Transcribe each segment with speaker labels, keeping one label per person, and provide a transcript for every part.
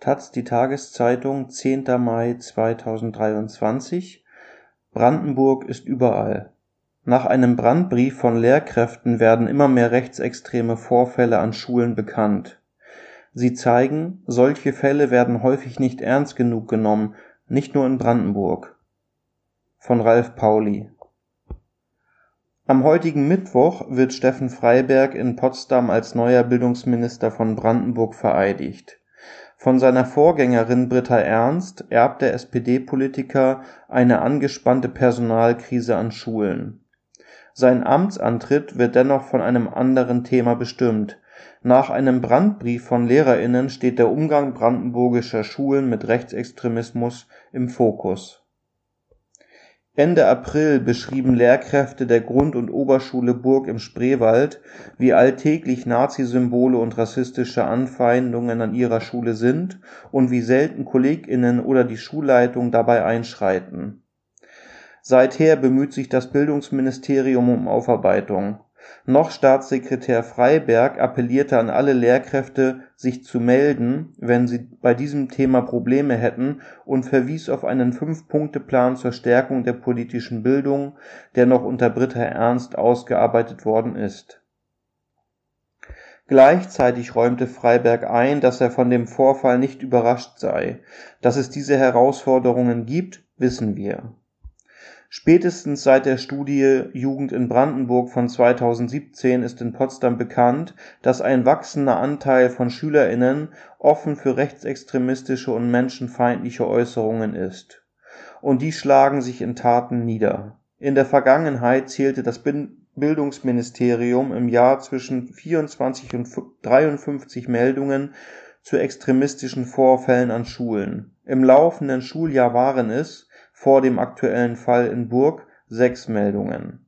Speaker 1: taz die Tageszeitung 10. Mai 2023 Brandenburg ist überall. Nach einem Brandbrief von Lehrkräften werden immer mehr rechtsextreme Vorfälle an Schulen bekannt. Sie zeigen, solche Fälle werden häufig nicht ernst genug genommen, nicht nur in Brandenburg. Von Ralf Pauli Am heutigen Mittwoch wird Steffen Freiberg in Potsdam als neuer Bildungsminister von Brandenburg vereidigt von seiner Vorgängerin Britta Ernst erbt der SPD-Politiker eine angespannte Personalkrise an Schulen. Sein Amtsantritt wird dennoch von einem anderen Thema bestimmt. Nach einem Brandbrief von Lehrerinnen steht der Umgang brandenburgischer Schulen mit Rechtsextremismus im Fokus Ende April beschrieben Lehrkräfte der Grund und Oberschule Burg im Spreewald, wie alltäglich Nazisymbole und rassistische Anfeindungen an ihrer Schule sind und wie selten KollegInnen oder die Schulleitung dabei einschreiten. Seither bemüht sich das Bildungsministerium um Aufarbeitung noch Staatssekretär Freiberg appellierte an alle Lehrkräfte, sich zu melden, wenn sie bei diesem Thema Probleme hätten und verwies auf einen Fünf-Punkte-Plan zur Stärkung der politischen Bildung, der noch unter Britta Ernst ausgearbeitet worden ist. Gleichzeitig räumte Freiberg ein, dass er von dem Vorfall nicht überrascht sei. Dass es diese Herausforderungen gibt, wissen wir Spätestens seit der Studie Jugend in Brandenburg von 2017 ist in Potsdam bekannt, dass ein wachsender Anteil von SchülerInnen offen für rechtsextremistische und menschenfeindliche Äußerungen ist. Und die schlagen sich in Taten nieder. In der Vergangenheit zählte das Bildungsministerium im Jahr zwischen 24 und 53 Meldungen zu extremistischen Vorfällen an Schulen. Im laufenden Schuljahr waren es vor dem aktuellen Fall in Burg sechs Meldungen.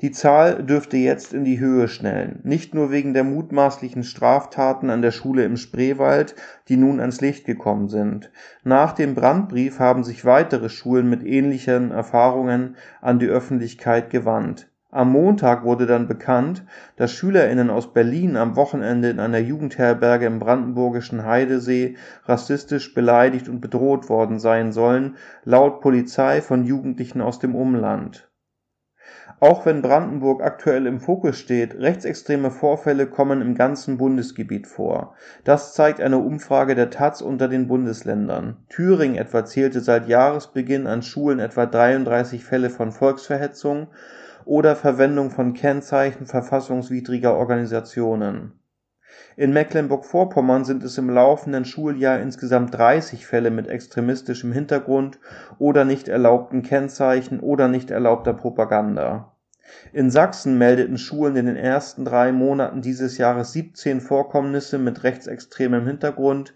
Speaker 1: Die Zahl dürfte jetzt in die Höhe schnellen, nicht nur wegen der mutmaßlichen Straftaten an der Schule im Spreewald, die nun ans Licht gekommen sind. Nach dem Brandbrief haben sich weitere Schulen mit ähnlichen Erfahrungen an die Öffentlichkeit gewandt am Montag wurde dann bekannt, dass SchülerInnen aus Berlin am Wochenende in einer Jugendherberge im brandenburgischen Heidesee rassistisch beleidigt und bedroht worden sein sollen, laut Polizei von Jugendlichen aus dem Umland. Auch wenn Brandenburg aktuell im Fokus steht, rechtsextreme Vorfälle kommen im ganzen Bundesgebiet vor. Das zeigt eine Umfrage der taz unter den Bundesländern. Thüringen etwa zählte seit Jahresbeginn an Schulen etwa 33 Fälle von Volksverhetzung oder Verwendung von Kennzeichen verfassungswidriger Organisationen. In Mecklenburg-Vorpommern sind es im laufenden Schuljahr insgesamt 30 Fälle mit extremistischem Hintergrund oder nicht erlaubten Kennzeichen oder nicht erlaubter Propaganda. In Sachsen meldeten Schulen in den ersten drei Monaten dieses Jahres 17 Vorkommnisse mit rechtsextremem Hintergrund.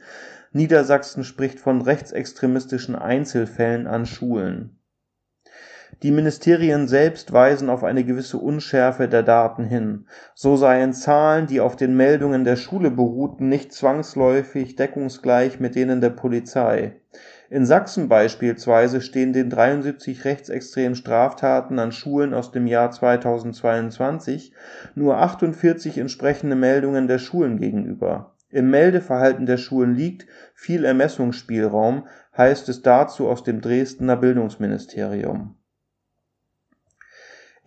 Speaker 1: Niedersachsen spricht von rechtsextremistischen Einzelfällen an Schulen die Ministerien selbst weisen auf eine gewisse Unschärfe der Daten hin. So seien Zahlen, die auf den Meldungen der Schule beruhten, nicht zwangsläufig deckungsgleich mit denen der Polizei. In Sachsen beispielsweise stehen den 73 rechtsextremen Straftaten an Schulen aus dem Jahr 2022 nur 48 entsprechende Meldungen der Schulen gegenüber. Im Meldeverhalten der Schulen liegt viel Ermessungsspielraum, heißt es dazu aus dem Dresdner Bildungsministerium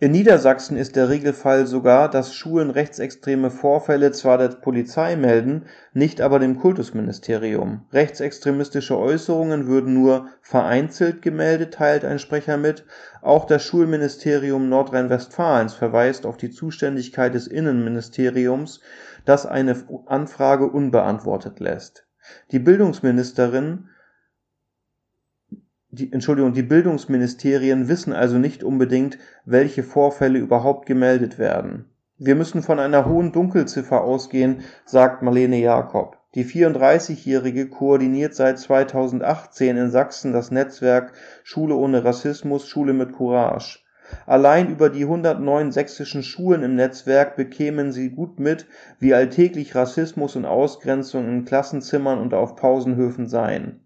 Speaker 1: in Niedersachsen ist der Regelfall sogar, dass Schulen rechtsextreme Vorfälle zwar der Polizei melden, nicht aber dem Kultusministerium. Rechtsextremistische Äußerungen würden nur vereinzelt gemeldet, teilt ein Sprecher mit. Auch das Schulministerium Nordrhein-Westfalens verweist auf die Zuständigkeit des Innenministeriums, das eine Anfrage unbeantwortet lässt. Die Bildungsministerin die, Entschuldigung, die Bildungsministerien wissen also nicht unbedingt, welche Vorfälle überhaupt gemeldet werden. Wir müssen von einer hohen Dunkelziffer ausgehen, sagt Marlene Jakob. Die 34-Jährige koordiniert seit 2018 in Sachsen das Netzwerk Schule ohne Rassismus, Schule mit Courage. Allein über die 109 sächsischen Schulen im Netzwerk bekämen sie gut mit, wie alltäglich Rassismus und Ausgrenzung in Klassenzimmern und auf Pausenhöfen seien.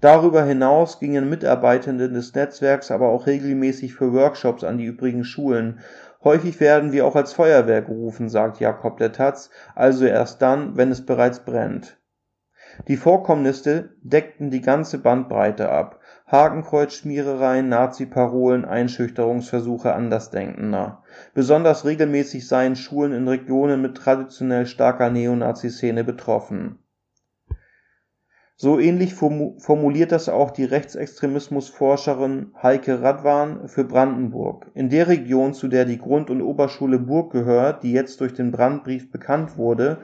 Speaker 1: Darüber hinaus gingen Mitarbeitende des Netzwerks aber auch regelmäßig für Workshops an die übrigen Schulen. Häufig werden wir auch als Feuerwehr gerufen, sagt Jakob der Taz, also erst dann, wenn es bereits brennt. Die Vorkommnisse deckten die ganze Bandbreite ab. Hakenkreuzschmierereien, Nazi-Parolen, Einschüchterungsversuche Andersdenkender. Besonders regelmäßig seien Schulen in Regionen mit traditionell starker Neonazi-Szene betroffen so ähnlich formuliert das auch die Rechtsextremismusforscherin Heike Radwan für Brandenburg. In der Region, zu der die Grund und Oberschule Burg gehört, die jetzt durch den Brandbrief bekannt wurde,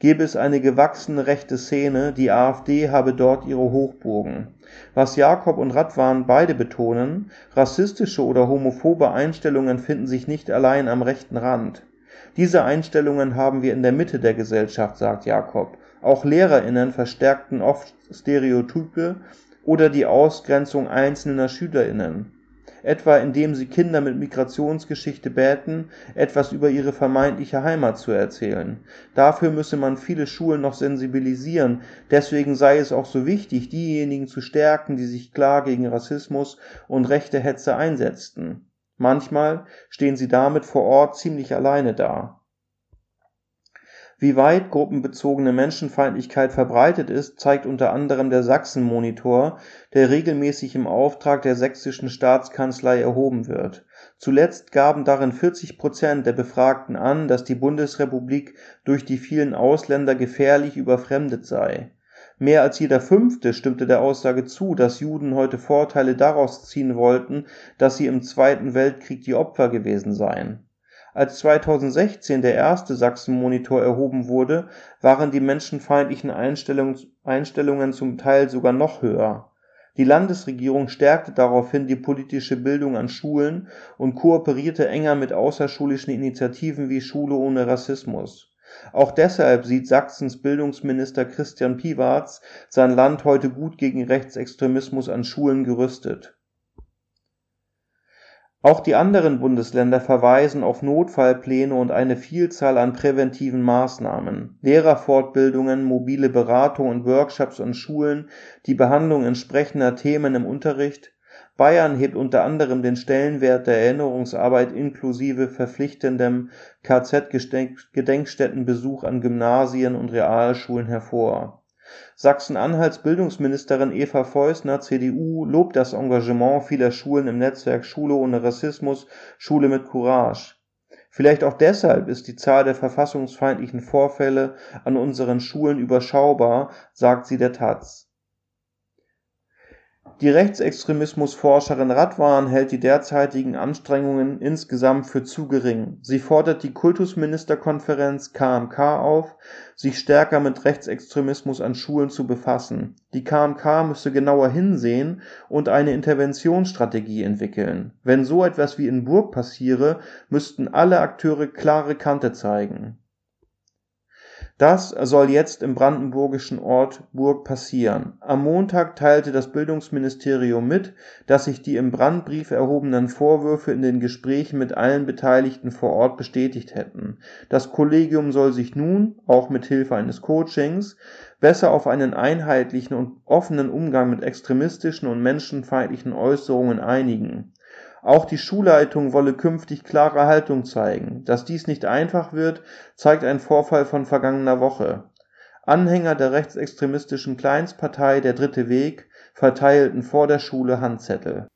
Speaker 1: gebe es eine gewachsene rechte Szene, die AfD habe dort ihre Hochburgen. Was Jakob und Radwan beide betonen: Rassistische oder homophobe Einstellungen finden sich nicht allein am rechten Rand. Diese Einstellungen haben wir in der Mitte der Gesellschaft, sagt Jakob auch LehrerInnen verstärkten oft Stereotype oder die Ausgrenzung einzelner SchülerInnen, etwa indem sie Kinder mit Migrationsgeschichte bäten, etwas über ihre vermeintliche Heimat zu erzählen. Dafür müsse man viele Schulen noch sensibilisieren, deswegen sei es auch so wichtig, diejenigen zu stärken, die sich klar gegen Rassismus und rechte Hetze einsetzten. Manchmal stehen sie damit vor Ort ziemlich alleine da wie weit gruppenbezogene Menschenfeindlichkeit verbreitet ist, zeigt unter anderem der Sachsen-Monitor, der regelmäßig im Auftrag der sächsischen Staatskanzlei erhoben wird. Zuletzt gaben darin 40 Prozent der Befragten an, dass die Bundesrepublik durch die vielen Ausländer gefährlich überfremdet sei. Mehr als jeder Fünfte stimmte der Aussage zu, dass Juden heute Vorteile daraus ziehen wollten, dass sie im Zweiten Weltkrieg die Opfer gewesen seien als 2016 der erste Sachsen-Monitor erhoben wurde, waren die menschenfeindlichen Einstellungen zum Teil sogar noch höher. Die Landesregierung stärkte daraufhin die politische Bildung an Schulen und kooperierte enger mit außerschulischen Initiativen wie Schule ohne Rassismus. Auch deshalb sieht Sachsens Bildungsminister Christian Piwarz sein Land heute gut gegen Rechtsextremismus an Schulen gerüstet auch die anderen Bundesländer verweisen auf Notfallpläne und eine Vielzahl an präventiven Maßnahmen, Lehrerfortbildungen, mobile Beratung und Workshops an Schulen, die Behandlung entsprechender Themen im Unterricht. Bayern hebt unter anderem den Stellenwert der Erinnerungsarbeit inklusive verpflichtendem KZ-Gedenkstättenbesuch an Gymnasien und Realschulen hervor Sachsen-Anhalts Bildungsministerin Eva Feusner (CDU) lobt das Engagement vieler Schulen im Netzwerk Schule ohne Rassismus – Schule mit Courage. Vielleicht auch deshalb ist die Zahl der verfassungsfeindlichen Vorfälle an unseren Schulen überschaubar, sagt sie der taz die Rechtsextremismusforscherin Radwan hält die derzeitigen Anstrengungen insgesamt für zu gering. Sie fordert die Kultusministerkonferenz (KMK) auf, sich stärker mit Rechtsextremismus an Schulen zu befassen. Die KMK müsse genauer hinsehen und eine Interventionsstrategie entwickeln. Wenn so etwas wie in Burg passiere, müssten alle Akteure klare Kante zeigen das soll jetzt im brandenburgischen Ort Burg passieren. Am Montag teilte das Bildungsministerium mit, dass sich die im Brandbrief erhobenen Vorwürfe in den Gesprächen mit allen Beteiligten vor Ort bestätigt hätten. Das Kollegium soll sich nun, auch mit Hilfe eines Coachings, besser auf einen einheitlichen und offenen Umgang mit extremistischen und menschenfeindlichen Äußerungen einigen auch die Schulleitung wolle künftig klare Haltung zeigen. Dass dies nicht einfach wird, zeigt ein Vorfall von vergangener Woche. Anhänger der rechtsextremistischen Kleinstpartei Der Dritte Weg verteilten vor der Schule Handzettel